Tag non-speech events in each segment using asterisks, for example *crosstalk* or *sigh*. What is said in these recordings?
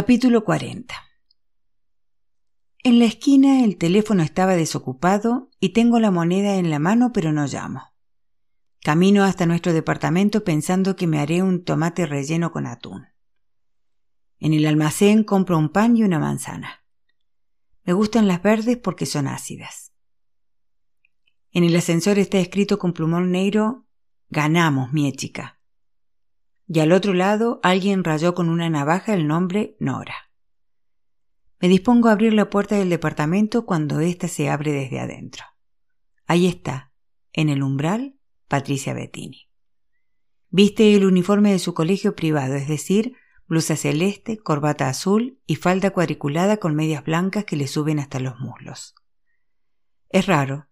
Capítulo 40 En la esquina el teléfono estaba desocupado y tengo la moneda en la mano pero no llamo. Camino hasta nuestro departamento pensando que me haré un tomate relleno con atún. En el almacén compro un pan y una manzana. Me gustan las verdes porque son ácidas. En el ascensor está escrito con plumón negro Ganamos, mi chica y al otro lado alguien rayó con una navaja el nombre Nora. Me dispongo a abrir la puerta del departamento cuando ésta se abre desde adentro. Ahí está, en el umbral, Patricia Bettini. Viste el uniforme de su colegio privado, es decir, blusa celeste, corbata azul y falda cuadriculada con medias blancas que le suben hasta los muslos. Es raro,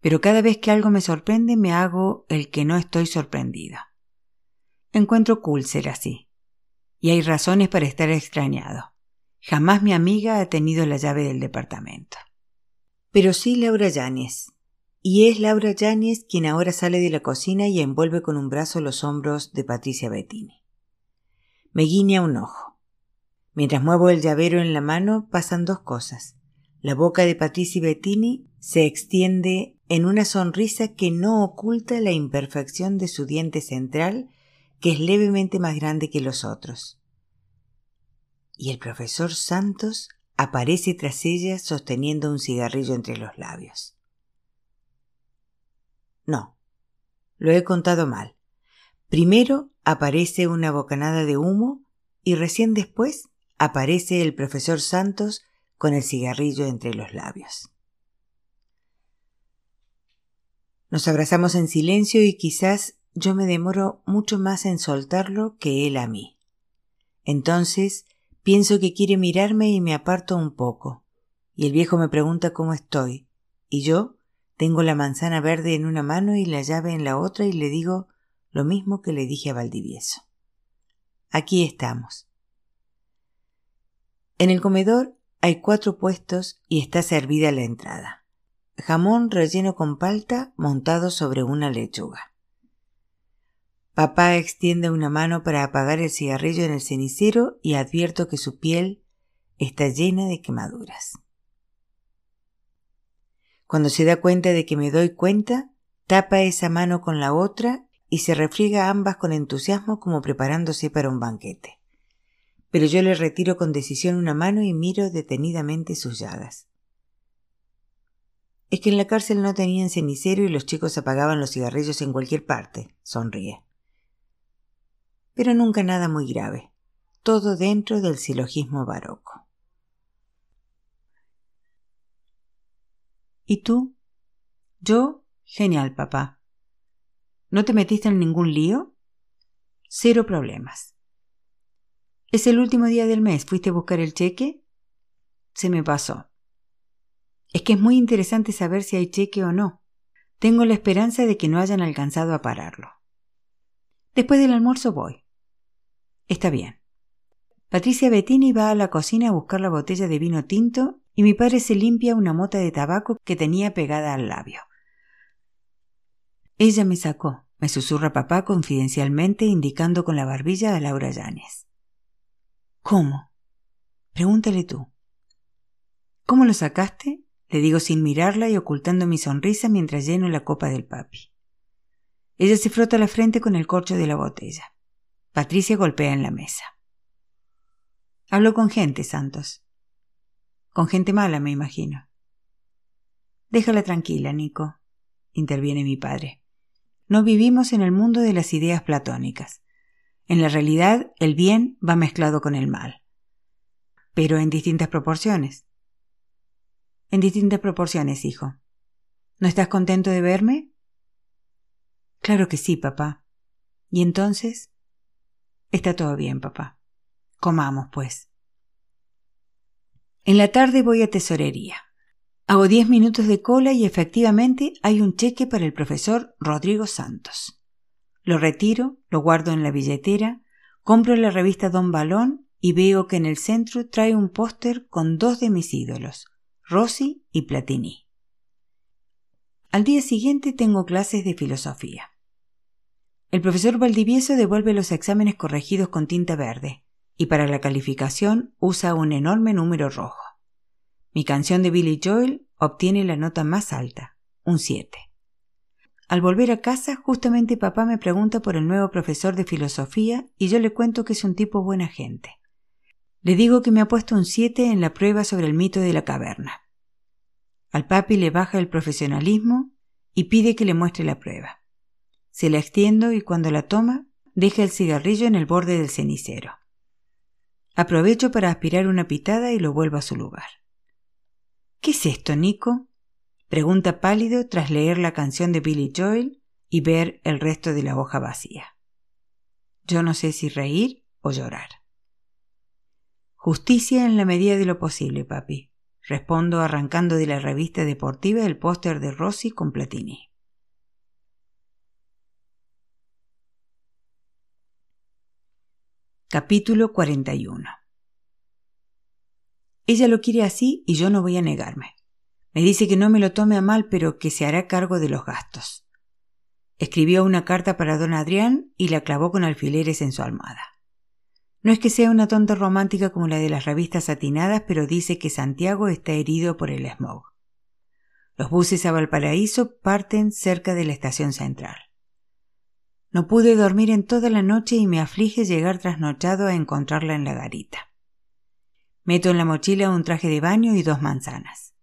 pero cada vez que algo me sorprende me hago el que no estoy sorprendido. Encuentro cool así. Y hay razones para estar extrañado. Jamás mi amiga ha tenido la llave del departamento. Pero sí Laura Yáñez. Y es Laura Yáñez quien ahora sale de la cocina y envuelve con un brazo los hombros de Patricia Bettini. Me guiña un ojo. Mientras muevo el llavero en la mano pasan dos cosas. La boca de Patricia Bettini se extiende en una sonrisa que no oculta la imperfección de su diente central que es levemente más grande que los otros. Y el profesor Santos aparece tras ella sosteniendo un cigarrillo entre los labios. No, lo he contado mal. Primero aparece una bocanada de humo y recién después aparece el profesor Santos con el cigarrillo entre los labios. Nos abrazamos en silencio y quizás yo me demoro mucho más en soltarlo que él a mí. Entonces pienso que quiere mirarme y me aparto un poco. Y el viejo me pregunta cómo estoy. Y yo tengo la manzana verde en una mano y la llave en la otra y le digo lo mismo que le dije a Valdivieso. Aquí estamos. En el comedor hay cuatro puestos y está servida la entrada. Jamón relleno con palta montado sobre una lechuga. Papá extiende una mano para apagar el cigarrillo en el cenicero y advierto que su piel está llena de quemaduras. Cuando se da cuenta de que me doy cuenta, tapa esa mano con la otra y se refriega ambas con entusiasmo como preparándose para un banquete. Pero yo le retiro con decisión una mano y miro detenidamente sus llagas. Es que en la cárcel no tenían cenicero y los chicos apagaban los cigarrillos en cualquier parte, sonríe pero nunca nada muy grave, todo dentro del silogismo barroco. ¿Y tú? Yo, genial, papá. ¿No te metiste en ningún lío? Cero problemas. Es el último día del mes. ¿Fuiste a buscar el cheque? Se me pasó. Es que es muy interesante saber si hay cheque o no. Tengo la esperanza de que no hayan alcanzado a pararlo. Después del almuerzo voy. Está bien. Patricia Bettini va a la cocina a buscar la botella de vino tinto y mi padre se limpia una mota de tabaco que tenía pegada al labio. Ella me sacó, me susurra papá confidencialmente indicando con la barbilla a Laura Llanes. ¿Cómo? Pregúntale tú. ¿Cómo lo sacaste? Le digo sin mirarla y ocultando mi sonrisa mientras lleno la copa del papi. Ella se frota la frente con el corcho de la botella. Patricia golpea en la mesa. Hablo con gente, Santos. Con gente mala, me imagino. Déjala tranquila, Nico, interviene mi padre. No vivimos en el mundo de las ideas platónicas. En la realidad, el bien va mezclado con el mal. Pero en distintas proporciones. En distintas proporciones, hijo. ¿No estás contento de verme? Claro que sí, papá. ¿Y entonces? Está todo bien, papá. Comamos, pues. En la tarde voy a tesorería. Hago diez minutos de cola y efectivamente hay un cheque para el profesor Rodrigo Santos. Lo retiro, lo guardo en la billetera, compro la revista Don Balón y veo que en el centro trae un póster con dos de mis ídolos, Rossi y Platini. Al día siguiente tengo clases de filosofía. El profesor Valdivieso devuelve los exámenes corregidos con tinta verde y para la calificación usa un enorme número rojo. Mi canción de Billy Joel obtiene la nota más alta, un 7. Al volver a casa, justamente papá me pregunta por el nuevo profesor de filosofía y yo le cuento que es un tipo buena gente. Le digo que me ha puesto un 7 en la prueba sobre el mito de la caverna. Al papi le baja el profesionalismo y pide que le muestre la prueba. Se la extiendo y cuando la toma, deja el cigarrillo en el borde del cenicero. Aprovecho para aspirar una pitada y lo vuelvo a su lugar. ¿Qué es esto, Nico? Pregunta pálido tras leer la canción de Billy Joel y ver el resto de la hoja vacía. Yo no sé si reír o llorar. Justicia en la medida de lo posible, papi. Respondo arrancando de la revista deportiva el póster de Rossi con Platini. Capítulo 41 Ella lo quiere así y yo no voy a negarme. Me dice que no me lo tome a mal, pero que se hará cargo de los gastos. Escribió una carta para don Adrián y la clavó con alfileres en su almohada. No es que sea una tonta romántica como la de las revistas satinadas, pero dice que Santiago está herido por el smog. Los buses a Valparaíso parten cerca de la estación central. No pude dormir en toda la noche y me aflige llegar trasnochado a encontrarla en la garita. Meto en la mochila un traje de baño y dos manzanas.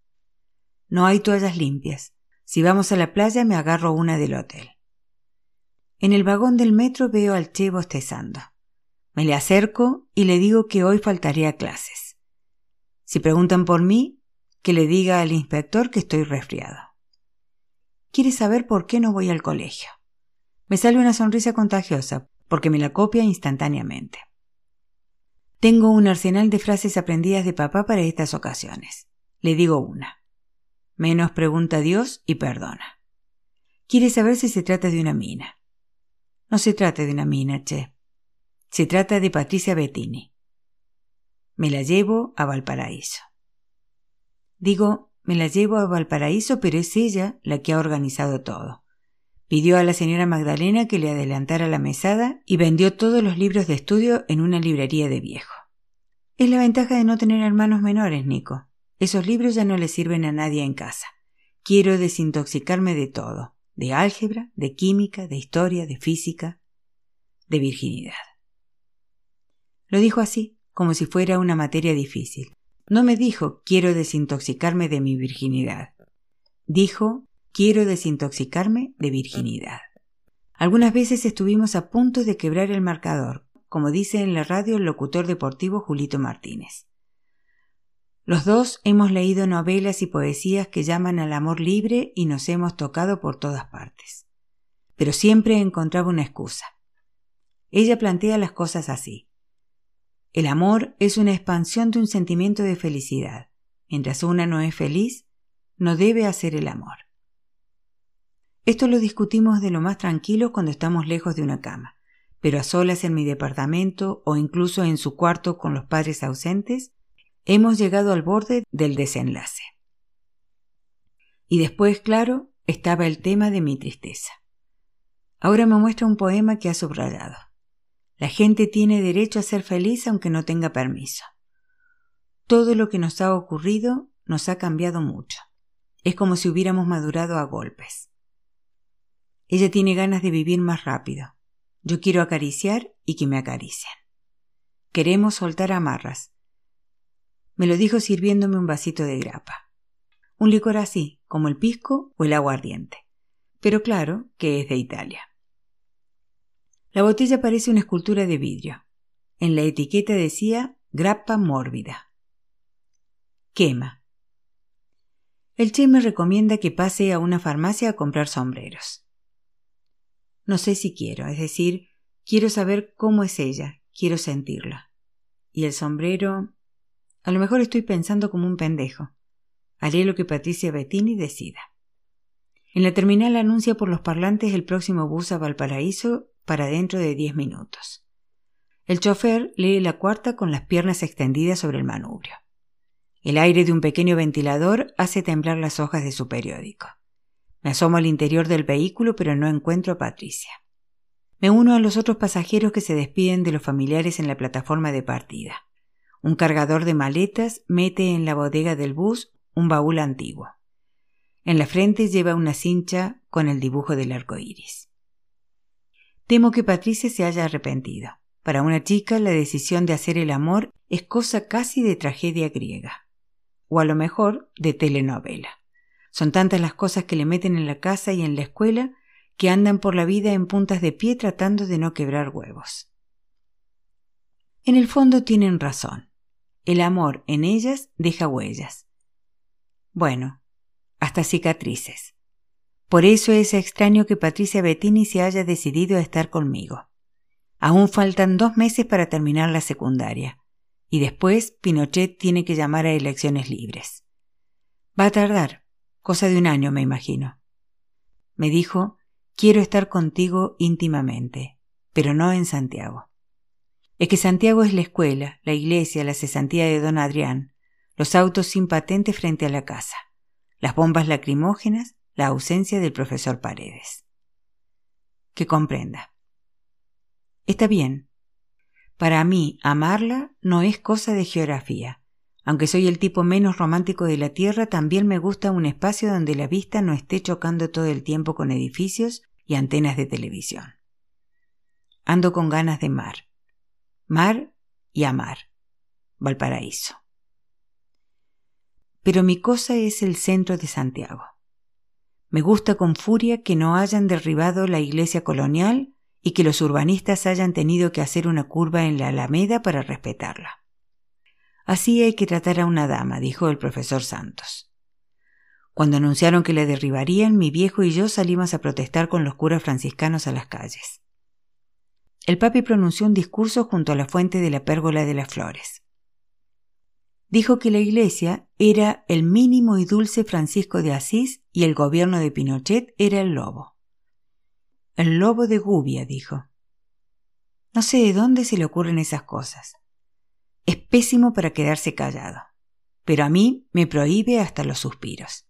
No hay toallas limpias. Si vamos a la playa me agarro una del hotel. En el vagón del metro veo al Che bostezando. Me le acerco y le digo que hoy faltaría clases. Si preguntan por mí, que le diga al inspector que estoy resfriado. Quiere saber por qué no voy al colegio. Me sale una sonrisa contagiosa, porque me la copia instantáneamente. Tengo un arsenal de frases aprendidas de papá para estas ocasiones. Le digo una. Menos pregunta a Dios y perdona. Quiere saber si se trata de una mina. No se trata de una mina, che. Se trata de Patricia Bettini. Me la llevo a Valparaíso. Digo, me la llevo a Valparaíso, pero es ella la que ha organizado todo. Pidió a la señora Magdalena que le adelantara la mesada y vendió todos los libros de estudio en una librería de viejo. Es la ventaja de no tener hermanos menores, Nico. Esos libros ya no le sirven a nadie en casa. Quiero desintoxicarme de todo, de álgebra, de química, de historia, de física, de virginidad. Lo dijo así, como si fuera una materia difícil. No me dijo quiero desintoxicarme de mi virginidad. Dijo quiero desintoxicarme de virginidad. Algunas veces estuvimos a punto de quebrar el marcador, como dice en la radio el locutor deportivo Julito Martínez. Los dos hemos leído novelas y poesías que llaman al amor libre y nos hemos tocado por todas partes. Pero siempre encontraba una excusa. Ella plantea las cosas así. El amor es una expansión de un sentimiento de felicidad. Mientras una no es feliz, no debe hacer el amor. Esto lo discutimos de lo más tranquilo cuando estamos lejos de una cama, pero a solas en mi departamento o incluso en su cuarto con los padres ausentes, hemos llegado al borde del desenlace. Y después, claro, estaba el tema de mi tristeza. Ahora me muestra un poema que ha subrayado. La gente tiene derecho a ser feliz aunque no tenga permiso. Todo lo que nos ha ocurrido nos ha cambiado mucho. Es como si hubiéramos madurado a golpes. Ella tiene ganas de vivir más rápido. Yo quiero acariciar y que me acaricien. Queremos soltar amarras. Me lo dijo sirviéndome un vasito de grapa. Un licor así, como el pisco o el aguardiente. Pero claro que es de Italia. La botella parece una escultura de vidrio. En la etiqueta decía grappa mórbida. Quema. El Che me recomienda que pase a una farmacia a comprar sombreros. No sé si quiero, es decir, quiero saber cómo es ella, quiero sentirla. Y el sombrero. A lo mejor estoy pensando como un pendejo. Haré lo que Patricia Bettini decida. En la terminal anuncia por los parlantes el próximo bus a Valparaíso para dentro de diez minutos. El chofer lee la cuarta con las piernas extendidas sobre el manubrio. El aire de un pequeño ventilador hace temblar las hojas de su periódico. Me asomo al interior del vehículo pero no encuentro a Patricia. Me uno a los otros pasajeros que se despiden de los familiares en la plataforma de partida. Un cargador de maletas mete en la bodega del bus un baúl antiguo. En la frente lleva una cincha con el dibujo del arco iris. Temo que Patricia se haya arrepentido. Para una chica, la decisión de hacer el amor es cosa casi de tragedia griega. O a lo mejor de telenovela. Son tantas las cosas que le meten en la casa y en la escuela que andan por la vida en puntas de pie tratando de no quebrar huevos. En el fondo tienen razón. El amor en ellas deja huellas. Bueno, hasta cicatrices. Por eso es extraño que Patricia Bettini se haya decidido a estar conmigo. Aún faltan dos meses para terminar la secundaria, y después Pinochet tiene que llamar a elecciones libres. Va a tardar, cosa de un año, me imagino. Me dijo Quiero estar contigo íntimamente, pero no en Santiago. Es que Santiago es la escuela, la iglesia, la cesantía de don Adrián, los autos sin patente frente a la casa, las bombas lacrimógenas, la ausencia del profesor Paredes. Que comprenda. Está bien. Para mí, amarla no es cosa de geografía. Aunque soy el tipo menos romántico de la Tierra, también me gusta un espacio donde la vista no esté chocando todo el tiempo con edificios y antenas de televisión. Ando con ganas de mar. Mar y amar. Valparaíso. Pero mi cosa es el centro de Santiago. Me gusta con furia que no hayan derribado la iglesia colonial y que los urbanistas hayan tenido que hacer una curva en la Alameda para respetarla. Así hay que tratar a una dama, dijo el profesor Santos. Cuando anunciaron que la derribarían, mi viejo y yo salimos a protestar con los curas franciscanos a las calles. El papi pronunció un discurso junto a la fuente de la pérgola de las flores. Dijo que la iglesia era el mínimo y dulce Francisco de Asís y el gobierno de Pinochet era el lobo. El lobo de Gubia, dijo. No sé de dónde se le ocurren esas cosas. Es pésimo para quedarse callado, pero a mí me prohíbe hasta los suspiros.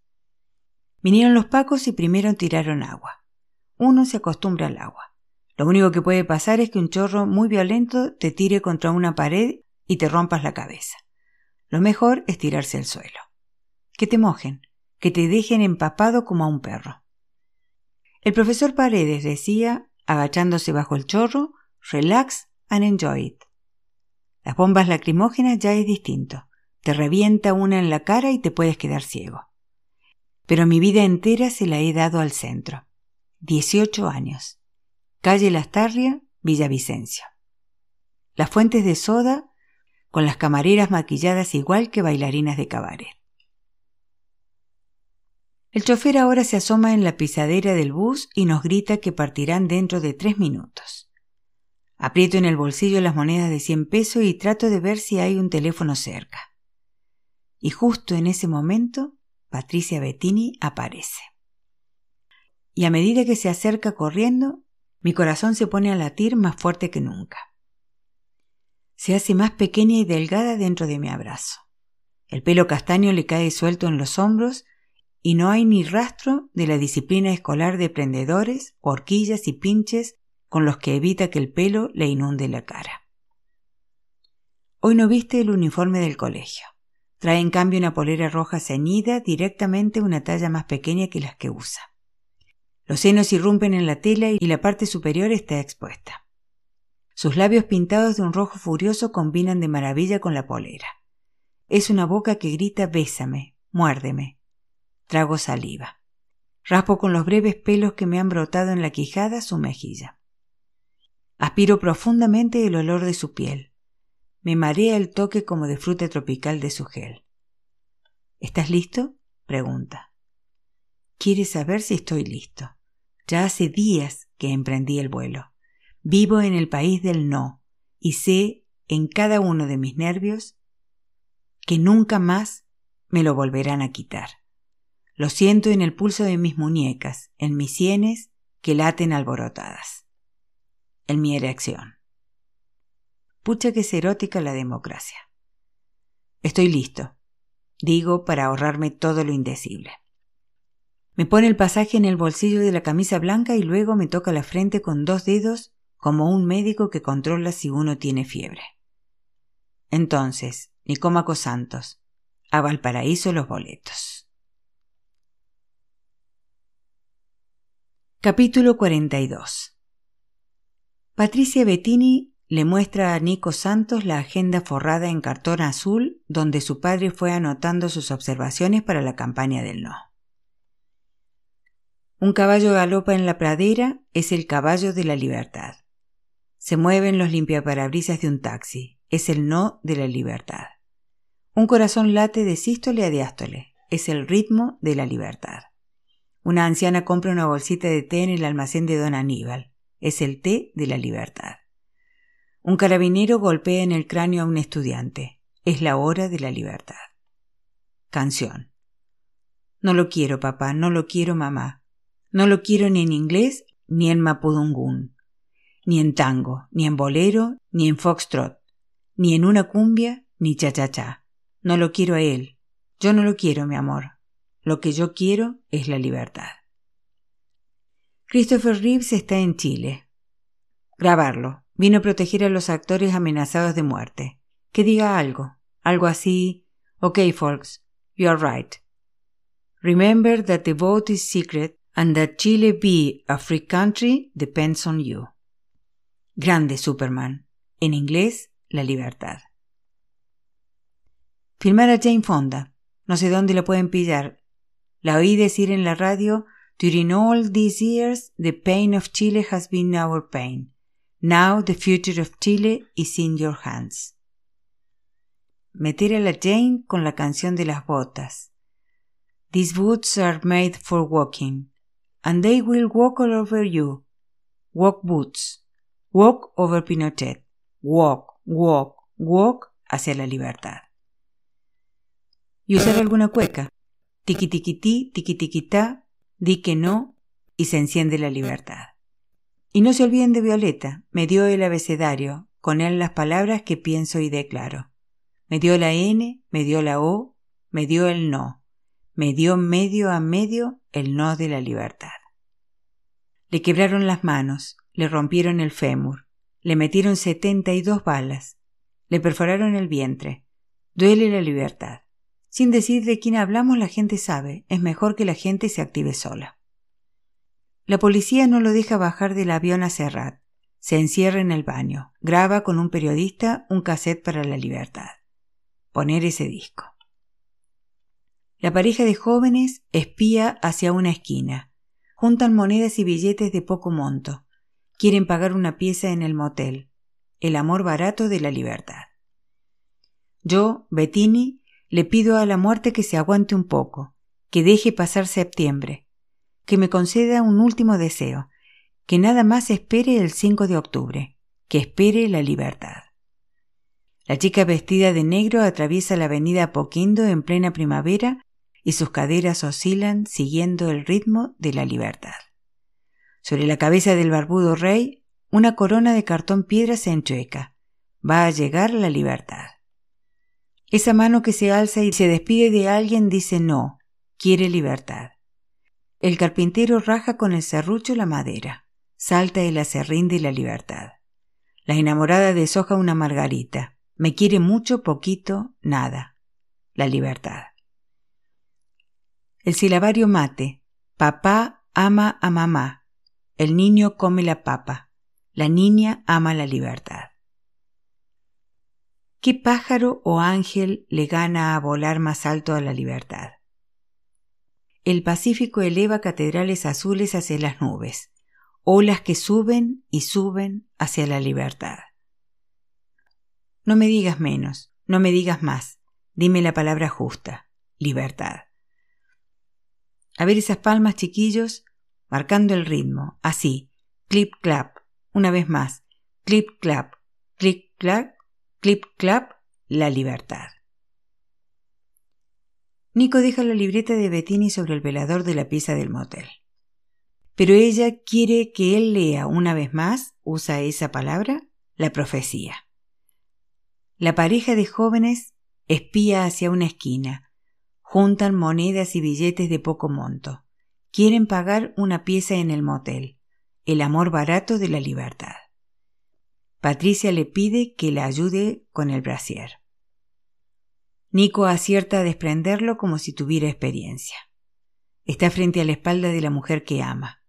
Vinieron los pacos y primero tiraron agua. Uno se acostumbra al agua. Lo único que puede pasar es que un chorro muy violento te tire contra una pared y te rompas la cabeza. Lo mejor es tirarse al suelo. Que te mojen, que te dejen empapado como a un perro. El profesor Paredes decía, agachándose bajo el chorro, relax and enjoy it. Las bombas lacrimógenas ya es distinto. Te revienta una en la cara y te puedes quedar ciego. Pero mi vida entera se la he dado al centro. 18 años. Calle Lastarria, Villavicencio. Las fuentes de soda con las camareras maquilladas igual que bailarinas de cabaret. El chofer ahora se asoma en la pisadera del bus y nos grita que partirán dentro de tres minutos. Aprieto en el bolsillo las monedas de 100 pesos y trato de ver si hay un teléfono cerca. Y justo en ese momento, Patricia Bettini aparece. Y a medida que se acerca corriendo, mi corazón se pone a latir más fuerte que nunca. Se hace más pequeña y delgada dentro de mi abrazo. El pelo castaño le cae suelto en los hombros y no hay ni rastro de la disciplina escolar de prendedores, horquillas y pinches con los que evita que el pelo le inunde la cara. Hoy no viste el uniforme del colegio. Trae en cambio una polera roja ceñida, directamente una talla más pequeña que las que usa. Los senos irrumpen en la tela y la parte superior está expuesta. Sus labios pintados de un rojo furioso combinan de maravilla con la polera. Es una boca que grita bésame, muérdeme. Trago saliva. Raspo con los breves pelos que me han brotado en la quijada su mejilla. Aspiro profundamente el olor de su piel. Me marea el toque como de fruta tropical de su gel. ¿Estás listo? pregunta. Quiere saber si estoy listo. Ya hace días que emprendí el vuelo. Vivo en el país del no y sé en cada uno de mis nervios que nunca más me lo volverán a quitar. Lo siento en el pulso de mis muñecas, en mis sienes que laten alborotadas en mi erección. Pucha que es erótica la democracia. Estoy listo, digo para ahorrarme todo lo indecible. Me pone el pasaje en el bolsillo de la camisa blanca y luego me toca la frente con dos dedos como un médico que controla si uno tiene fiebre. Entonces, Nicómaco Santos, a Valparaíso los boletos. Capítulo 42 Patricia Bettini le muestra a Nico Santos la agenda forrada en cartón azul donde su padre fue anotando sus observaciones para la campaña del no. Un caballo galopa en la pradera es el caballo de la libertad. Se mueven los limpiaparabrisas de un taxi, es el no de la libertad. Un corazón late de sístole a diástole, es el ritmo de la libertad. Una anciana compra una bolsita de té en el almacén de don Aníbal, es el té de la libertad. Un carabinero golpea en el cráneo a un estudiante. Es la hora de la libertad. Canción. No lo quiero, papá, no lo quiero, mamá. No lo quiero ni en inglés ni en mapudungún, ni en tango, ni en bolero, ni en foxtrot, ni en una cumbia, ni cha-cha-cha. No lo quiero a él. Yo no lo quiero, mi amor. Lo que yo quiero es la libertad. Christopher Reeves está en Chile. Grabarlo. Vino a proteger a los actores amenazados de muerte. Que diga algo, algo así. Ok, folks, you are right. Remember that the vote is secret and that Chile be a free country depends on you. Grande Superman. En inglés, la libertad. Filmar a Jane Fonda. No sé dónde la pueden pillar. La oí decir en la radio, During all these years, the pain of Chile has been our pain. Now the future of Chile is in your hands. Meter a la Jane con la canción de las botas. These boots are made for walking, and they will walk all over you. Walk boots. Walk over Pinochet. Walk, walk, walk hacia la libertad. Y usar alguna cueca. Di que no, y se enciende la libertad. Y no se olviden de Violeta, me dio el abecedario, con él las palabras que pienso y declaro. Me dio la N, me dio la O, me dio el no, me dio medio a medio el no de la libertad. Le quebraron las manos, le rompieron el fémur, le metieron setenta y dos balas, le perforaron el vientre. Duele la libertad. Sin decir de quién hablamos, la gente sabe, es mejor que la gente se active sola. La policía no lo deja bajar del avión a Serrat. Se encierra en el baño. Graba con un periodista un cassette para la libertad. Poner ese disco. La pareja de jóvenes espía hacia una esquina. Juntan monedas y billetes de poco monto. Quieren pagar una pieza en el motel. El amor barato de la libertad. Yo, Bettini, le pido a la muerte que se aguante un poco, que deje pasar septiembre, que me conceda un último deseo, que nada más espere el 5 de octubre, que espere la libertad. La chica vestida de negro atraviesa la avenida Poquindo en plena primavera y sus caderas oscilan siguiendo el ritmo de la libertad. Sobre la cabeza del barbudo rey, una corona de cartón piedra se enchueca. Va a llegar la libertad. Esa mano que se alza y se despide de alguien dice no, quiere libertad. El carpintero raja con el serrucho la madera. Salta el acerrín de la libertad. La enamorada deshoja una margarita. Me quiere mucho, poquito, nada. La libertad. El silabario mate. Papá ama a mamá. El niño come la papa. La niña ama la libertad. ¿Qué pájaro o ángel le gana a volar más alto a la libertad? el Pacífico eleva catedrales azules hacia las nubes, olas que suben y suben hacia la libertad. No me digas menos, no me digas más, dime la palabra justa, libertad. A ver esas palmas, chiquillos, marcando el ritmo, así, clip clap, una vez más, clip clap, clip clap, clip clap, la libertad. Nico deja la libreta de Bettini sobre el velador de la pieza del motel. Pero ella quiere que él lea una vez más, usa esa palabra, la profecía. La pareja de jóvenes espía hacia una esquina, juntan monedas y billetes de poco monto, quieren pagar una pieza en el motel, el amor barato de la libertad. Patricia le pide que la ayude con el brasier. Nico acierta a desprenderlo como si tuviera experiencia. Está frente a la espalda de la mujer que ama.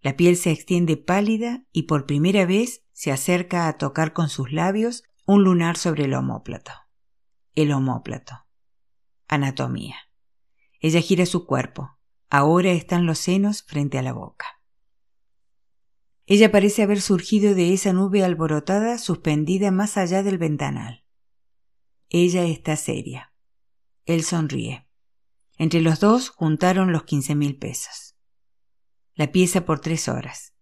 La piel se extiende pálida y por primera vez se acerca a tocar con sus labios un lunar sobre el homóplato. El homóplato. Anatomía. Ella gira su cuerpo. Ahora están los senos frente a la boca. Ella parece haber surgido de esa nube alborotada suspendida más allá del ventanal. Ella está seria. Él sonríe. Entre los dos juntaron los quince mil pesos. La pieza por tres horas.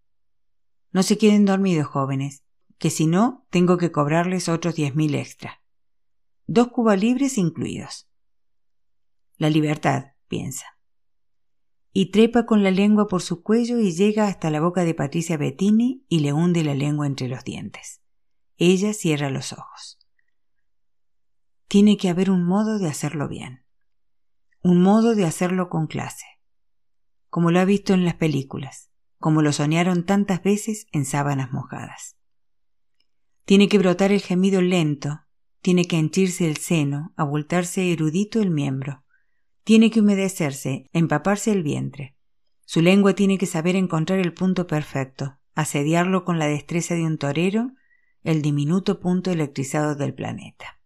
No se queden dormidos, jóvenes, que si no, tengo que cobrarles otros diez mil extra. Dos Cuba libres incluidos. La libertad, piensa. Y trepa con la lengua por su cuello y llega hasta la boca de Patricia Bettini y le hunde la lengua entre los dientes. Ella cierra los ojos. Tiene que haber un modo de hacerlo bien. Un modo de hacerlo con clase. Como lo ha visto en las películas, como lo soñaron tantas veces en sábanas mojadas. Tiene que brotar el gemido lento, tiene que henchirse el seno, abultarse erudito el miembro. Tiene que humedecerse, empaparse el vientre. Su lengua tiene que saber encontrar el punto perfecto, asediarlo con la destreza de un torero, el diminuto punto electrizado del planeta.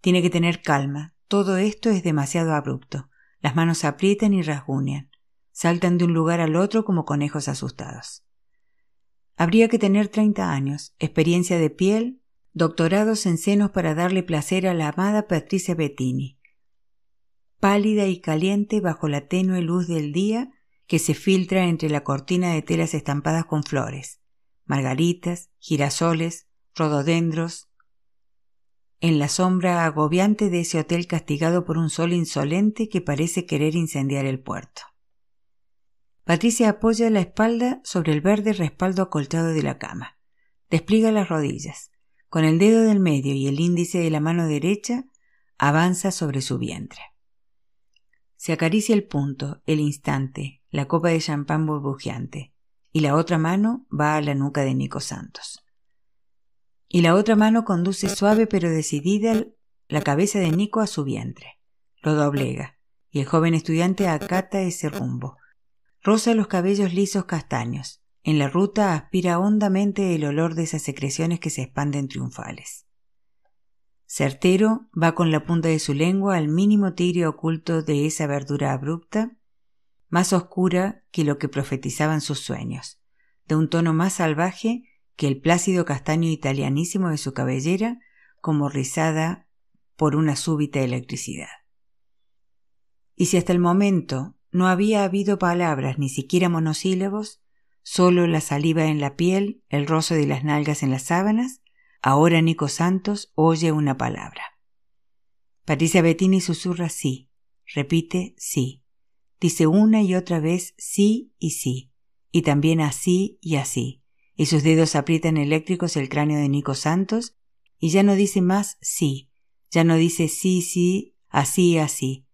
Tiene que tener calma. Todo esto es demasiado abrupto. Las manos aprietan y rasguñan. Saltan de un lugar al otro como conejos asustados. Habría que tener treinta años, experiencia de piel, doctorados en senos para darle placer a la amada Patricia Bettini. Pálida y caliente bajo la tenue luz del día que se filtra entre la cortina de telas estampadas con flores, margaritas, girasoles, rododendros, en la sombra agobiante de ese hotel castigado por un sol insolente que parece querer incendiar el puerto. Patricia apoya la espalda sobre el verde respaldo acolchado de la cama. Despliega las rodillas. Con el dedo del medio y el índice de la mano derecha, avanza sobre su vientre. Se acaricia el punto, el instante, la copa de champán burbujeante, y la otra mano va a la nuca de Nico Santos y la otra mano conduce suave pero decidida la cabeza de Nico a su vientre. Lo doblega, y el joven estudiante acata ese rumbo. Roza los cabellos lisos castaños. En la ruta aspira hondamente el olor de esas secreciones que se expanden triunfales. Certero va con la punta de su lengua al mínimo tigre oculto de esa verdura abrupta, más oscura que lo que profetizaban sus sueños, de un tono más salvaje que el plácido castaño italianísimo de su cabellera como rizada por una súbita electricidad. Y si hasta el momento no había habido palabras ni siquiera monosílabos, solo la saliva en la piel, el rozo de las nalgas en las sábanas, ahora Nico Santos oye una palabra. Patricia Bettini susurra sí, repite sí, dice una y otra vez sí y sí, y también así y así, y sus dedos aprietan eléctricos el cráneo de Nico Santos, y ya no dice más sí, ya no dice sí, sí, así, así,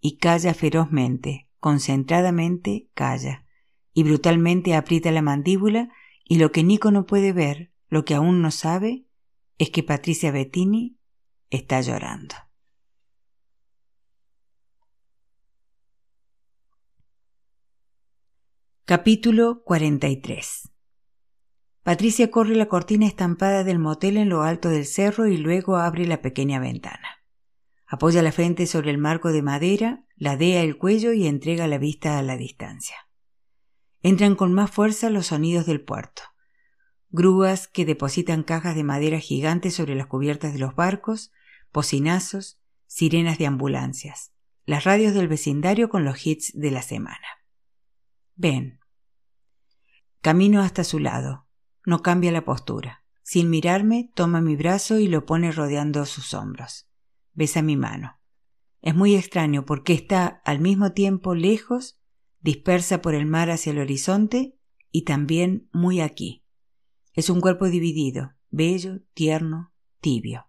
y calla ferozmente, concentradamente calla, y brutalmente aprieta la mandíbula, y lo que Nico no puede ver, lo que aún no sabe, es que Patricia Bettini está llorando. Capítulo 43 Patricia corre la cortina estampada del motel en lo alto del cerro y luego abre la pequeña ventana. Apoya la frente sobre el marco de madera, ladea el cuello y entrega la vista a la distancia. Entran con más fuerza los sonidos del puerto. Grúas que depositan cajas de madera gigantes sobre las cubiertas de los barcos, pocinazos, sirenas de ambulancias, las radios del vecindario con los hits de la semana. Ven. Camino hasta su lado no cambia la postura. Sin mirarme, toma mi brazo y lo pone rodeando sus hombros. Besa mi mano. Es muy extraño porque está al mismo tiempo lejos, dispersa por el mar hacia el horizonte y también muy aquí. Es un cuerpo dividido, bello, tierno, tibio.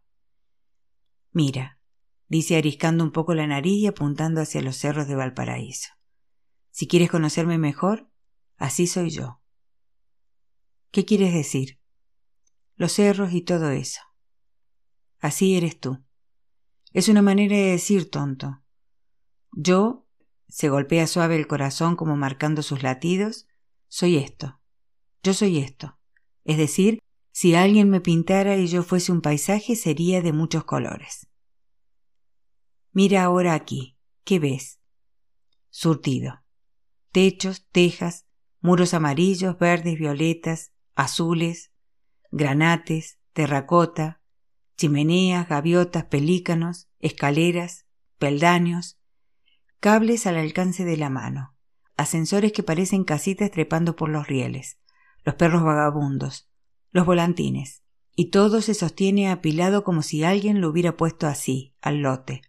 Mira, dice ariscando un poco la nariz y apuntando hacia los cerros de Valparaíso. Si quieres conocerme mejor, así soy yo. ¿Qué quieres decir? los cerros y todo eso. Así eres tú. Es una manera de decir tonto. Yo, se golpea suave el corazón como marcando sus latidos, soy esto. Yo soy esto. Es decir, si alguien me pintara y yo fuese un paisaje sería de muchos colores. Mira ahora aquí. ¿Qué ves? Surtido. Techos, tejas, muros amarillos, verdes, violetas, azules, granates, terracota, chimeneas, gaviotas, pelícanos, escaleras, peldaños, cables al alcance de la mano, ascensores que parecen casitas trepando por los rieles, los perros vagabundos, los volantines, y todo se sostiene apilado como si alguien lo hubiera puesto así, al lote,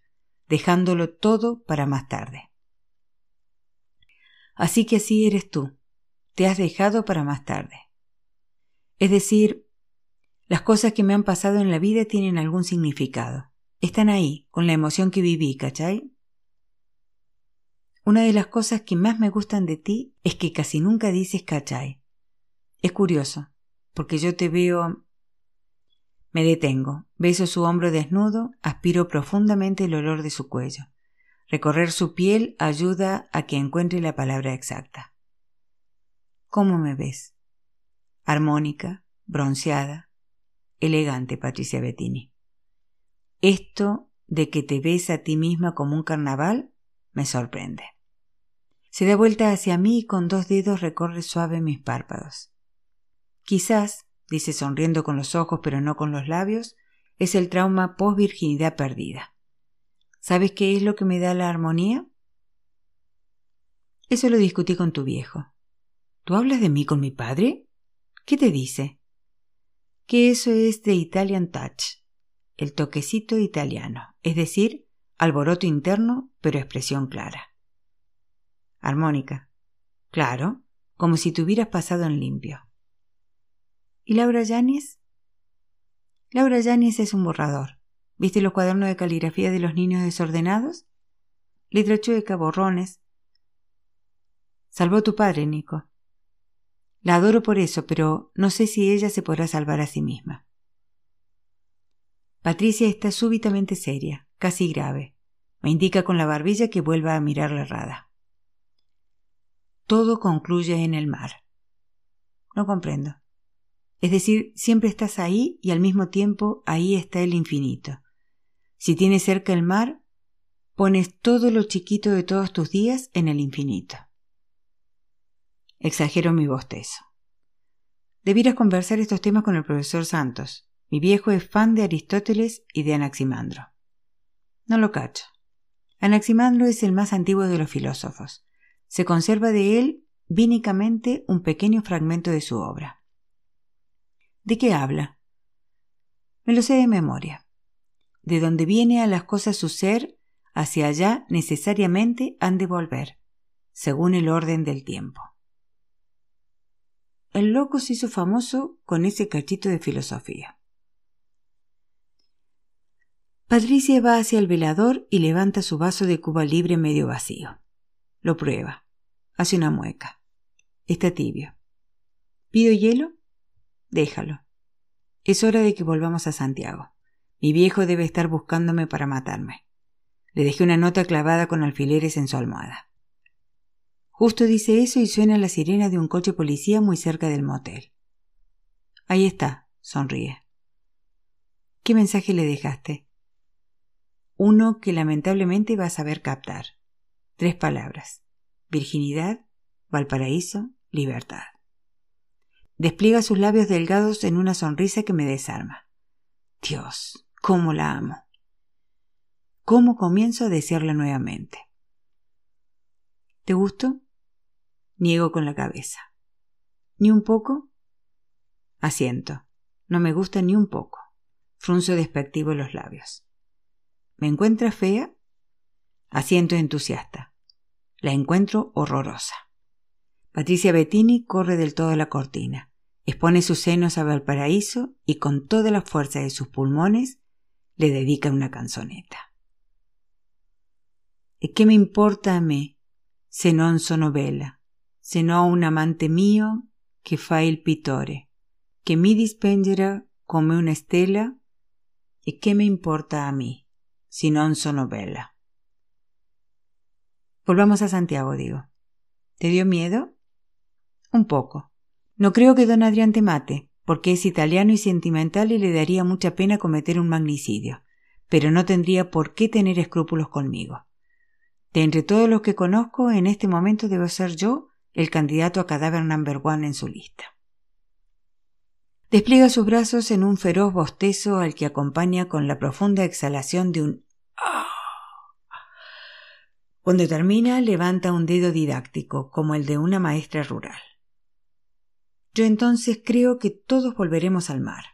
dejándolo todo para más tarde. Así que así eres tú, te has dejado para más tarde. Es decir, las cosas que me han pasado en la vida tienen algún significado. Están ahí, con la emoción que viví, ¿cachai? Una de las cosas que más me gustan de ti es que casi nunca dices cachai. Es curioso, porque yo te veo... Me detengo, beso su hombro desnudo, aspiro profundamente el olor de su cuello. Recorrer su piel ayuda a que encuentre la palabra exacta. ¿Cómo me ves? Armónica, bronceada, elegante, Patricia Bettini. Esto de que te ves a ti misma como un carnaval me sorprende. Se da vuelta hacia mí y con dos dedos recorre suave mis párpados. Quizás, dice sonriendo con los ojos pero no con los labios, es el trauma post-virginidad perdida. ¿Sabes qué es lo que me da la armonía? Eso lo discutí con tu viejo. ¿Tú hablas de mí con mi padre? ¿Qué te dice? Que eso es de Italian Touch, el toquecito italiano, es decir, alboroto interno, pero expresión clara. Armónica. Claro, como si te hubieras pasado en limpio. ¿Y Laura Yanis? Laura Yanis es un borrador. ¿Viste los cuadernos de caligrafía de los niños desordenados? Letra chueca, borrones. Salvó tu padre, Nico. La adoro por eso, pero no sé si ella se podrá salvar a sí misma. Patricia está súbitamente seria, casi grave. Me indica con la barbilla que vuelva a mirar la rada. Todo concluye en el mar. No comprendo. Es decir, siempre estás ahí y al mismo tiempo ahí está el infinito. Si tienes cerca el mar, pones todo lo chiquito de todos tus días en el infinito. Exagero mi bostezo. Debieras conversar estos temas con el profesor Santos. Mi viejo es fan de Aristóteles y de Anaximandro. No lo cacho. Anaximandro es el más antiguo de los filósofos se conserva de él vínicamente un pequeño fragmento de su obra. ¿De qué habla? Me lo sé de memoria. De donde viene a las cosas su ser, hacia allá necesariamente han de volver, según el orden del tiempo. El loco se hizo famoso con ese cachito de filosofía. Patricia va hacia el velador y levanta su vaso de cuba libre medio vacío. Lo prueba. Hace una mueca. Está tibio. ¿Pido hielo? Déjalo. Es hora de que volvamos a Santiago. Mi viejo debe estar buscándome para matarme. Le dejé una nota clavada con alfileres en su almohada. Justo dice eso y suena la sirena de un coche policía muy cerca del motel. Ahí está, sonríe. ¿Qué mensaje le dejaste? Uno que lamentablemente va a saber captar. Tres palabras. Virginidad, Valparaíso, libertad. Despliega sus labios delgados en una sonrisa que me desarma. Dios, cómo la amo. ¿Cómo comienzo a desearla nuevamente? ¿Te gustó? Niego con la cabeza. ¿Ni un poco? Asiento. No me gusta ni un poco. Frunzo despectivo los labios. ¿Me encuentras fea? Asiento entusiasta. La encuentro horrorosa. Patricia Bettini corre del todo a la cortina, expone sus senos a Valparaíso y con toda la fuerza de sus pulmones le dedica una canzoneta. ¿Y qué me importa a mí, se non sono bella, se no un amante mío que fa il pittore, que mi dispengera come una estela e che me importa a mí, si non sono. Volvamos a Santiago, digo. ¿Te dio miedo? Un poco. No creo que don Adrián te mate, porque es italiano y sentimental y le daría mucha pena cometer un magnicidio, pero no tendría por qué tener escrúpulos conmigo. De entre todos los que conozco, en este momento debo ser yo el candidato a cadáver number one en su lista. Despliega sus brazos en un feroz bostezo al que acompaña con la profunda exhalación de un ah. Cuando termina, levanta un dedo didáctico, como el de una maestra rural. Yo entonces creo que todos volveremos al mar.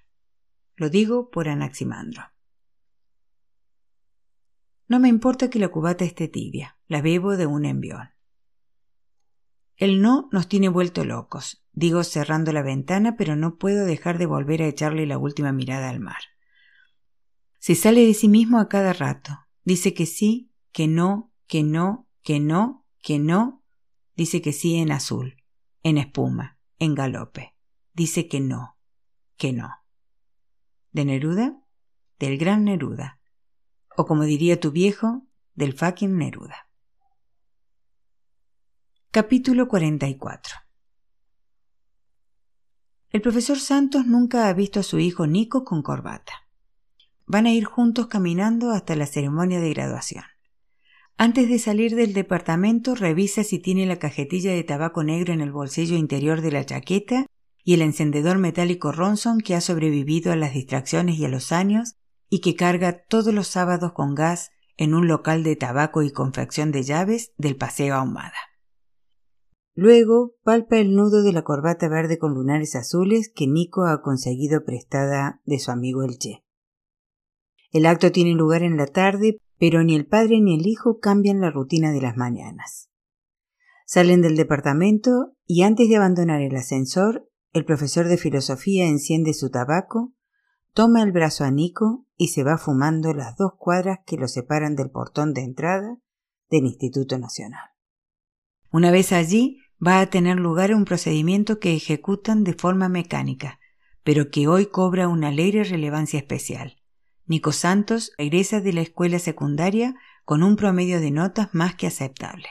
Lo digo por Anaximandro. No me importa que la cubata esté tibia, la bebo de un envión. El no nos tiene vuelto locos, digo cerrando la ventana, pero no puedo dejar de volver a echarle la última mirada al mar. Se sale de sí mismo a cada rato, dice que sí, que no, que no, que no, que no, dice que sí en azul, en espuma, en galope, dice que no, que no. ¿De Neruda? Del gran Neruda. O como diría tu viejo, del fucking Neruda. Capítulo 44 El profesor Santos nunca ha visto a su hijo Nico con corbata. Van a ir juntos caminando hasta la ceremonia de graduación. Antes de salir del departamento, revisa si tiene la cajetilla de tabaco negro en el bolsillo interior de la chaqueta y el encendedor metálico Ronson que ha sobrevivido a las distracciones y a los años y que carga todos los sábados con gas en un local de tabaco y confección de llaves del Paseo Ahumada. Luego palpa el nudo de la corbata verde con lunares azules que Nico ha conseguido prestada de su amigo el Che. El acto tiene lugar en la tarde, pero ni el padre ni el hijo cambian la rutina de las mañanas. Salen del departamento y antes de abandonar el ascensor, el profesor de filosofía enciende su tabaco, toma el brazo a Nico y se va fumando las dos cuadras que lo separan del portón de entrada del Instituto Nacional. Una vez allí, va a tener lugar un procedimiento que ejecutan de forma mecánica, pero que hoy cobra una alegre relevancia especial. Nico Santos egresa de la escuela secundaria con un promedio de notas más que aceptable.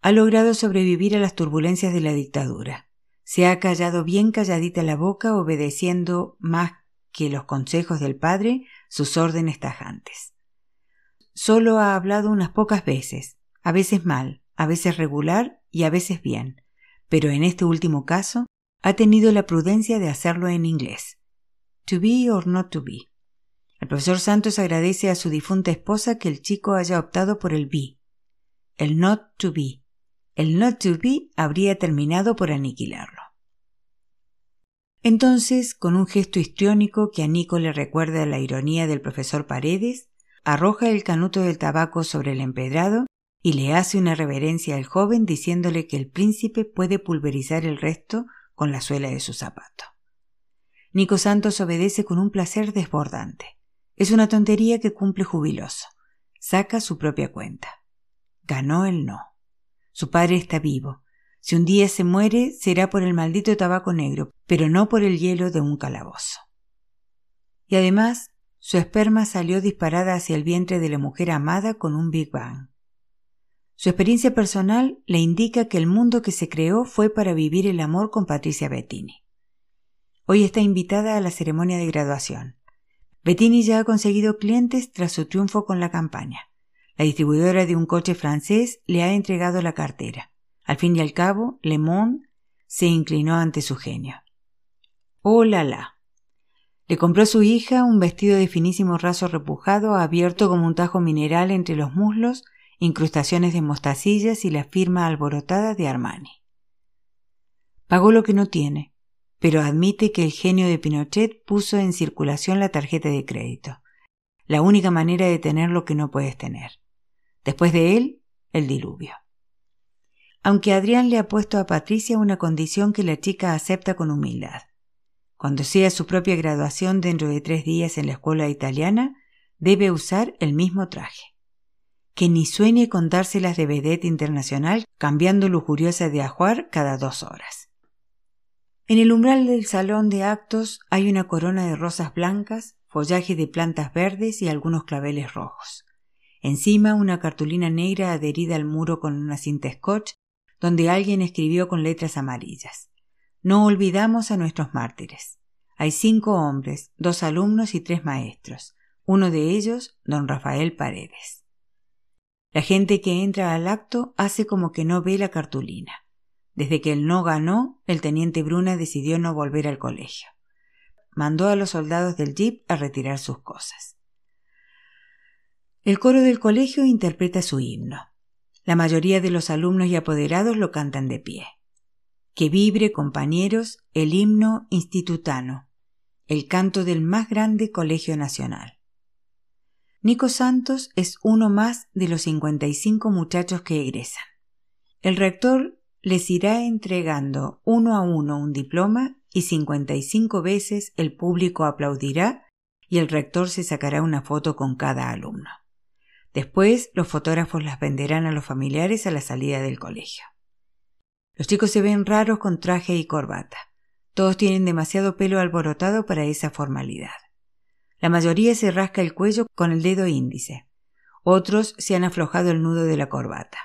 Ha logrado sobrevivir a las turbulencias de la dictadura. Se ha callado bien calladita la boca obedeciendo más que los consejos del padre sus órdenes tajantes. Solo ha hablado unas pocas veces, a veces mal, a veces regular y a veces bien, pero en este último caso ha tenido la prudencia de hacerlo en inglés. To be or not to be. El profesor Santos agradece a su difunta esposa que el chico haya optado por el be. El not to be. El not to be habría terminado por aniquilarlo. Entonces, con un gesto histriónico que a Nico le recuerda la ironía del profesor Paredes, arroja el canuto del tabaco sobre el empedrado y le hace una reverencia al joven diciéndole que el príncipe puede pulverizar el resto con la suela de su zapato. Nico Santos obedece con un placer desbordante. Es una tontería que cumple jubiloso. Saca su propia cuenta. Ganó el no. Su padre está vivo. Si un día se muere, será por el maldito tabaco negro, pero no por el hielo de un calabozo. Y además, su esperma salió disparada hacia el vientre de la mujer amada con un Big Bang. Su experiencia personal le indica que el mundo que se creó fue para vivir el amor con Patricia Bettini. Hoy está invitada a la ceremonia de graduación. Bettini ya ha conseguido clientes tras su triunfo con la campaña. La distribuidora de un coche francés le ha entregado la cartera. Al fin y al cabo, Le Monde se inclinó ante su genio. ¡Oh la la! Le compró a su hija un vestido de finísimo raso repujado, abierto como un tajo mineral entre los muslos incrustaciones de mostacillas y la firma alborotada de Armani. Pagó lo que no tiene, pero admite que el genio de Pinochet puso en circulación la tarjeta de crédito, la única manera de tener lo que no puedes tener. Después de él, el diluvio. Aunque Adrián le ha puesto a Patricia una condición que la chica acepta con humildad. Cuando sea su propia graduación dentro de tres días en la escuela italiana, debe usar el mismo traje que ni sueñe con dárselas de vedette internacional cambiando lujuriosa de ajuar cada dos horas. En el umbral del salón de actos hay una corona de rosas blancas, follaje de plantas verdes y algunos claveles rojos. Encima una cartulina negra adherida al muro con una cinta scotch, donde alguien escribió con letras amarillas. No olvidamos a nuestros mártires. Hay cinco hombres, dos alumnos y tres maestros. Uno de ellos, don Rafael Paredes. La gente que entra al acto hace como que no ve la cartulina. Desde que él no ganó, el teniente Bruna decidió no volver al colegio. Mandó a los soldados del jeep a retirar sus cosas. El coro del colegio interpreta su himno. La mayoría de los alumnos y apoderados lo cantan de pie. Que vibre, compañeros, el himno institutano, el canto del más grande colegio nacional. Nico Santos es uno más de los 55 muchachos que egresan. El rector les irá entregando uno a uno un diploma y 55 veces el público aplaudirá y el rector se sacará una foto con cada alumno. Después los fotógrafos las venderán a los familiares a la salida del colegio. Los chicos se ven raros con traje y corbata. Todos tienen demasiado pelo alborotado para esa formalidad. La mayoría se rasca el cuello con el dedo índice. Otros se han aflojado el nudo de la corbata.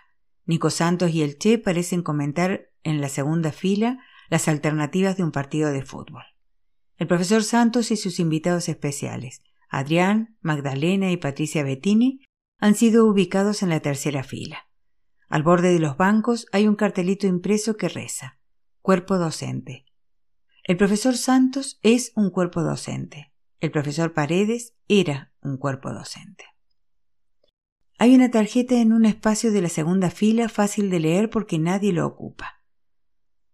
Nico Santos y el Che parecen comentar en la segunda fila las alternativas de un partido de fútbol. El profesor Santos y sus invitados especiales, Adrián, Magdalena y Patricia Bettini, han sido ubicados en la tercera fila. Al borde de los bancos hay un cartelito impreso que reza Cuerpo docente. El profesor Santos es un cuerpo docente. El profesor Paredes era un cuerpo docente. Hay una tarjeta en un espacio de la segunda fila fácil de leer porque nadie lo ocupa.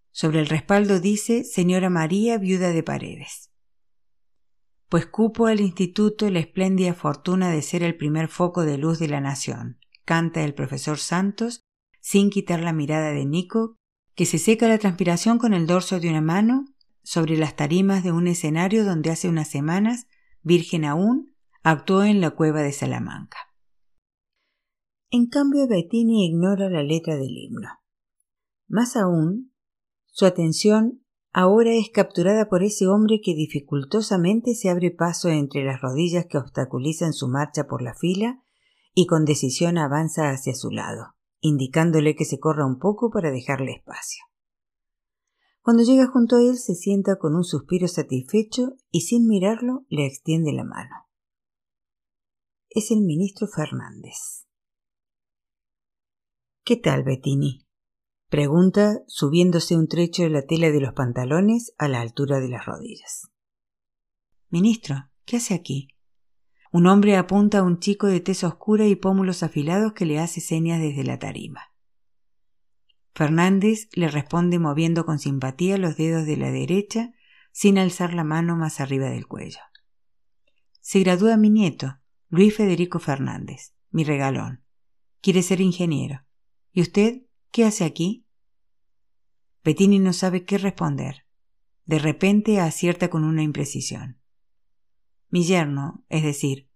Sobre el respaldo dice Señora María, viuda de Paredes. Pues cupo al instituto la espléndida fortuna de ser el primer foco de luz de la nación, canta el profesor Santos, sin quitar la mirada de Nico, que se seca la transpiración con el dorso de una mano sobre las tarimas de un escenario donde hace unas semanas, virgen aún, actuó en la cueva de Salamanca. En cambio, Bettini ignora la letra del himno. Más aún, su atención ahora es capturada por ese hombre que dificultosamente se abre paso entre las rodillas que obstaculizan su marcha por la fila y con decisión avanza hacia su lado, indicándole que se corra un poco para dejarle espacio. Cuando llega junto a él se sienta con un suspiro satisfecho y sin mirarlo le extiende la mano. Es el ministro Fernández. ¿Qué tal, Bettini? Pregunta, subiéndose un trecho de la tela de los pantalones a la altura de las rodillas. Ministro, ¿qué hace aquí? Un hombre apunta a un chico de tez oscura y pómulos afilados que le hace señas desde la tarima. Fernández le responde moviendo con simpatía los dedos de la derecha sin alzar la mano más arriba del cuello. Se gradúa mi nieto, Luis Federico Fernández, mi regalón. Quiere ser ingeniero. ¿Y usted qué hace aquí? Bettini no sabe qué responder. De repente acierta con una imprecisión. Mi yerno, es decir,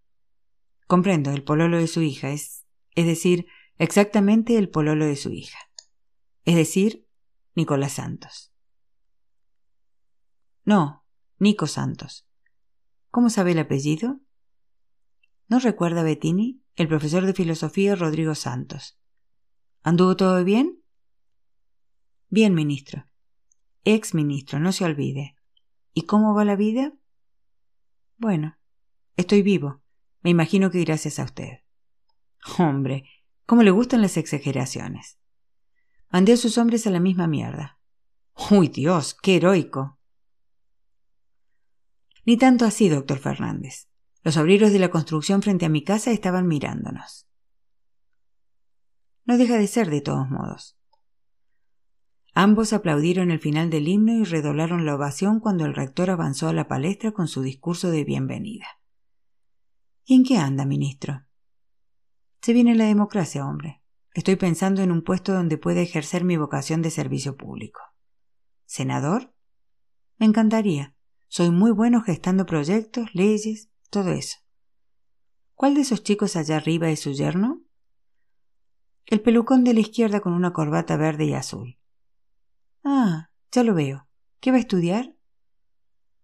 comprendo, el pololo de su hija, es, es decir, exactamente el pololo de su hija. Es decir, Nicolás Santos. No, Nico Santos. ¿Cómo sabe el apellido? ¿No recuerda Bettini? El profesor de filosofía Rodrigo Santos. ¿Anduvo todo bien? Bien, ministro. Ex ministro, no se olvide. ¿Y cómo va la vida? Bueno, estoy vivo. Me imagino que gracias a usted. Hombre, ¿cómo le gustan las exageraciones? Mandé a sus hombres a la misma mierda. ¡Uy, Dios! ¡Qué heroico! Ni tanto así, doctor Fernández. Los obreros de la construcción frente a mi casa estaban mirándonos. No deja de ser de todos modos. Ambos aplaudieron el final del himno y redoblaron la ovación cuando el rector avanzó a la palestra con su discurso de bienvenida. ¿Y en qué anda, ministro? Se viene la democracia, hombre. Estoy pensando en un puesto donde pueda ejercer mi vocación de servicio público. ¿Senador? Me encantaría. Soy muy bueno gestando proyectos, leyes, todo eso. ¿Cuál de esos chicos allá arriba es su yerno? El pelucón de la izquierda con una corbata verde y azul. Ah, ya lo veo. ¿Qué va a estudiar?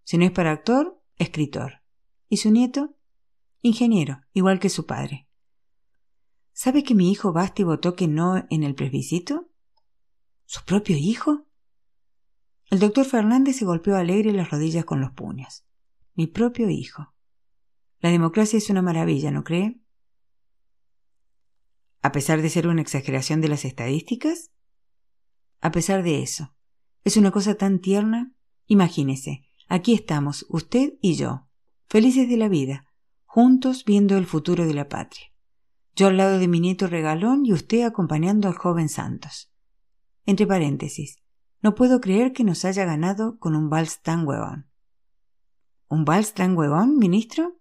Si no es para actor, escritor. ¿Y su nieto? Ingeniero, igual que su padre. ¿Sabe que mi hijo Basti votó que no en el plebiscito? ¿Su propio hijo? El doctor Fernández se golpeó alegre las rodillas con los puños. Mi propio hijo. La democracia es una maravilla, ¿no cree? A pesar de ser una exageración de las estadísticas. A pesar de eso. Es una cosa tan tierna. Imagínese, aquí estamos, usted y yo, felices de la vida, juntos viendo el futuro de la patria. Yo al lado de mi nieto regalón y usted acompañando al joven Santos. Entre paréntesis, no puedo creer que nos haya ganado con un vals tan huevón. ¿Un vals tan huevón, ministro?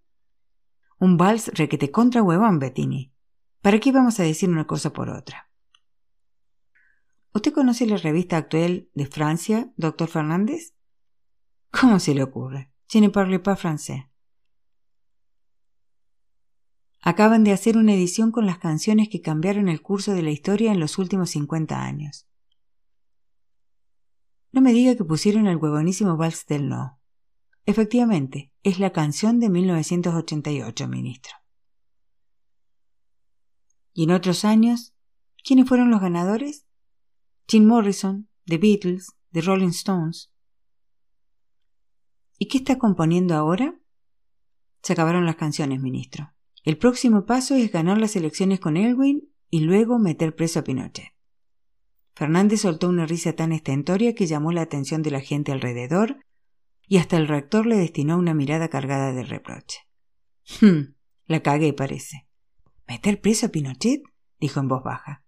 Un vals requete contra huevón, Bettini. ¿Para qué vamos a decir una cosa por otra? ¿Usted conoce la revista actual de Francia, doctor Fernández? ¿Cómo se le ocurre? Je parle pas français. Acaban de hacer una edición con las canciones que cambiaron el curso de la historia en los últimos 50 años. No me diga que pusieron el huevonísimo Vals del No. Efectivamente, es la canción de 1988, ministro. ¿Y en otros años? ¿Quiénes fueron los ganadores? Jim Morrison, The Beatles, The Rolling Stones. ¿Y qué está componiendo ahora? Se acabaron las canciones, ministro. El próximo paso es ganar las elecciones con Elwin y luego meter preso a Pinochet. Fernández soltó una risa tan estentoria que llamó la atención de la gente alrededor y hasta el rector le destinó una mirada cargada de reproche. Hm, la cagué, parece. ¿Meter preso a Pinochet? dijo en voz baja.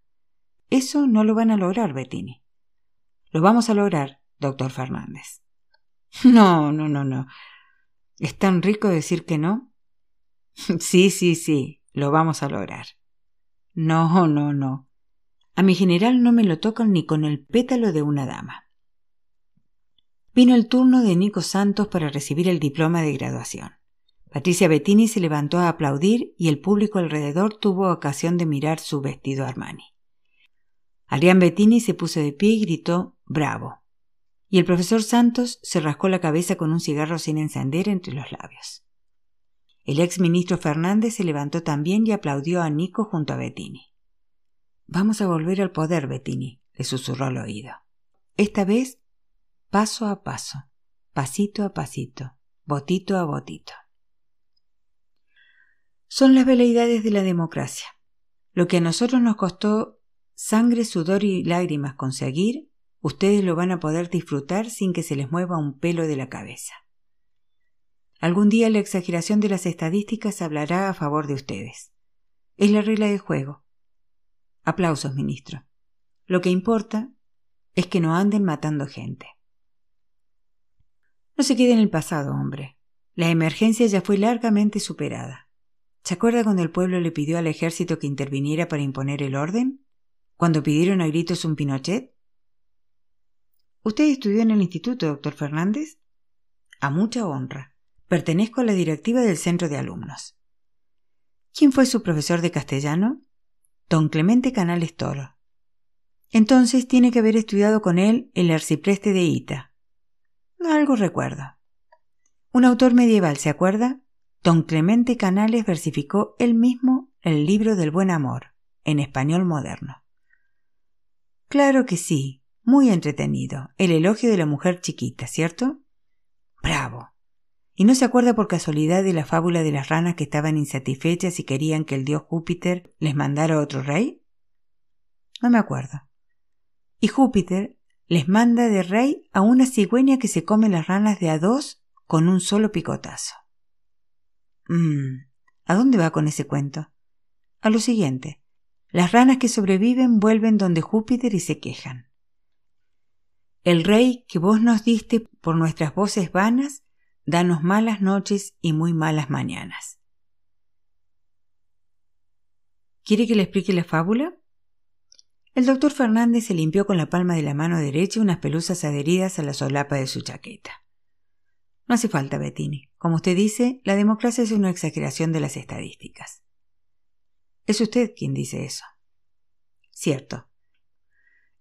Eso no lo van a lograr, Bettini. Lo vamos a lograr, doctor Fernández. *laughs* No, no, no, no. ¿Es tan rico decir que no? *laughs* Sí, sí, sí, lo vamos a lograr. No, no, no. A mi general no me lo tocan ni con el pétalo de una dama. Vino el turno de Nico Santos para recibir el diploma de graduación. Patricia Bettini se levantó a aplaudir y el público alrededor tuvo ocasión de mirar su vestido Armani. Adrián Bettini se puso de pie y gritó Bravo. Y el profesor Santos se rascó la cabeza con un cigarro sin encender entre los labios. El ex ministro Fernández se levantó también y aplaudió a Nico junto a Bettini. Vamos a volver al poder, Bettini, le susurró al oído. Esta vez, paso a paso, pasito a pasito, botito a botito. Son las veleidades de la democracia. Lo que a nosotros nos costó sangre, sudor y lágrimas conseguir, ustedes lo van a poder disfrutar sin que se les mueva un pelo de la cabeza. Algún día la exageración de las estadísticas hablará a favor de ustedes. Es la regla del juego. Aplausos, ministro. Lo que importa es que no anden matando gente. No se quede en el pasado, hombre. La emergencia ya fue largamente superada. ¿Se acuerda cuando el pueblo le pidió al ejército que interviniera para imponer el orden? ¿Cuando pidieron a gritos un Pinochet? ¿Usted estudió en el instituto, doctor Fernández? A mucha honra. Pertenezco a la directiva del centro de alumnos. ¿Quién fue su profesor de castellano? Don Clemente Canales Toro. Entonces tiene que haber estudiado con él el arcipreste de Ita. Algo recuerdo. Un autor medieval, ¿se acuerda? Don Clemente Canales versificó él mismo el libro del buen amor, en español moderno. Claro que sí, muy entretenido, el elogio de la mujer chiquita, ¿cierto? Bravo. ¿Y no se acuerda por casualidad de la fábula de las ranas que estaban insatisfechas y querían que el dios Júpiter les mandara otro rey? No me acuerdo. Y Júpiter les manda de rey a una cigüeña que se come las ranas de a dos con un solo picotazo. Mmm, ¿a dónde va con ese cuento? A lo siguiente. Las ranas que sobreviven vuelven donde Júpiter y se quejan. El rey que vos nos diste por nuestras voces vanas danos malas noches y muy malas mañanas. ¿Quiere que le explique la fábula? El doctor Fernández se limpió con la palma de la mano derecha unas pelusas adheridas a la solapa de su chaqueta. No hace falta, Bettini. Como usted dice, la democracia es una exageración de las estadísticas. Es usted quien dice eso. Cierto.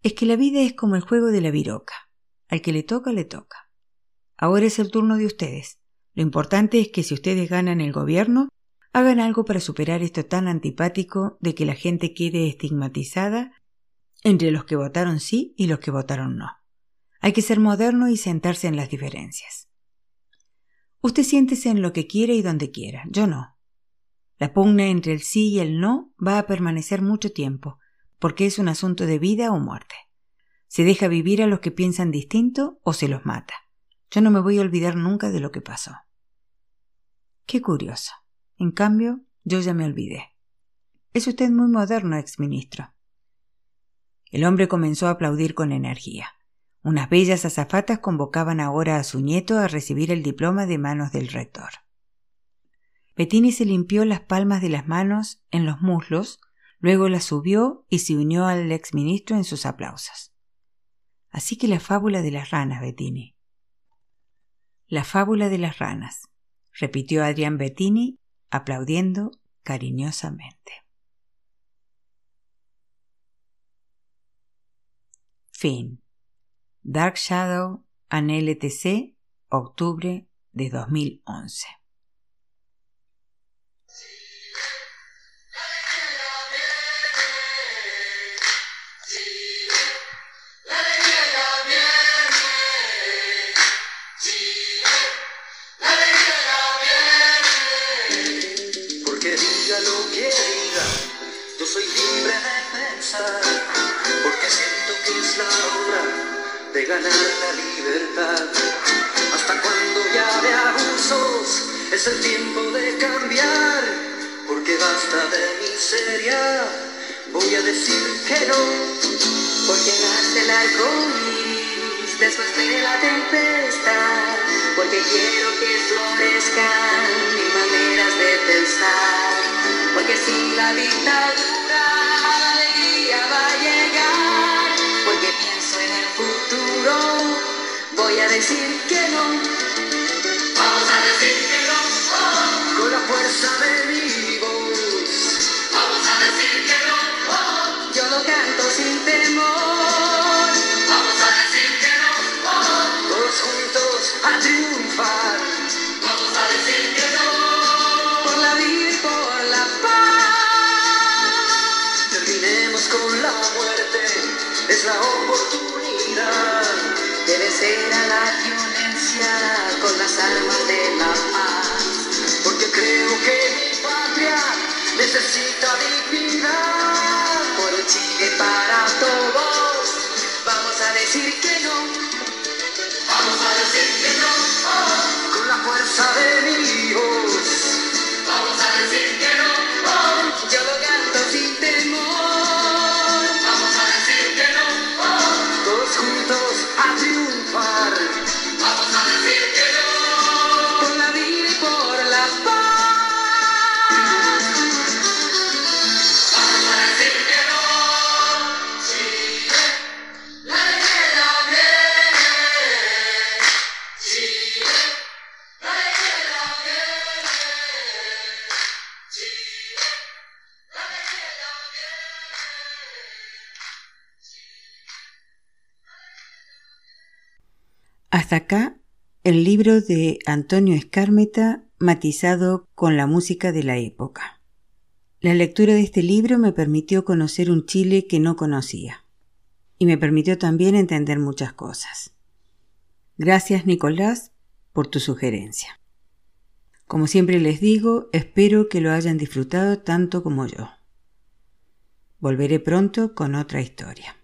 Es que la vida es como el juego de la viroca. al que le toca, le toca. Ahora es el turno de ustedes. Lo importante es que si ustedes ganan el gobierno, hagan algo para superar esto tan antipático de que la gente quede estigmatizada entre los que votaron sí y los que votaron no. Hay que ser moderno y sentarse en las diferencias. Usted siéntese en lo que quiera y donde quiera, yo no. La pugna entre el sí y el no va a permanecer mucho tiempo, porque es un asunto de vida o muerte. Se deja vivir a los que piensan distinto o se los mata. Yo no me voy a olvidar nunca de lo que pasó. Qué curioso. En cambio, yo ya me olvidé. Es usted muy moderno, exministro. El hombre comenzó a aplaudir con energía. Unas bellas azafatas convocaban ahora a su nieto a recibir el diploma de manos del rector. Bettini se limpió las palmas de las manos en los muslos, luego las subió y se unió al exministro en sus aplausos. Así que la fábula de las ranas, Bettini. La fábula de las ranas, repitió Adrián Bettini, aplaudiendo cariñosamente. Fin. Dark Shadow an LTC, octubre de 2011. Porque diga lo que diga, yo soy libre de pensar, porque siento que es la hora de ganar la libertad. Hasta cuando ya de abusos es el tiempo de cambiar, porque basta de miseria. Voy a decir que no, porque nace el arco iris después de la tempestad, porque quiero que florezcan mil maneras de pensar, porque si la dictadura voy a decir que no. Vamos a decir que no. oh. con la fuerza de mi voz. Vamos a decir que no. oh. Yo lo canto sin temor. Vamos a decir que no. oh. Todos juntos a triunfar. Vamos a decir que no. Por la vida y por la paz. Terminemos con la muerte, es la oportunidad. De vencer a la violencia con las armas de la paz. Porque creo que mi patria necesita dignidad. Por un Chile para todos. Vamos a decir que no. Vamos a decir que no. Con la fuerza de mi. Vamos a decir que no. Hasta acá el libro de Antonio Escármeta matizado con la música de la época. La lectura de este libro me permitió conocer un Chile que no conocía y me permitió también entender muchas cosas. Gracias Nicolás por tu sugerencia. Como siempre les digo, espero que lo hayan disfrutado tanto como yo. Volveré pronto con otra historia.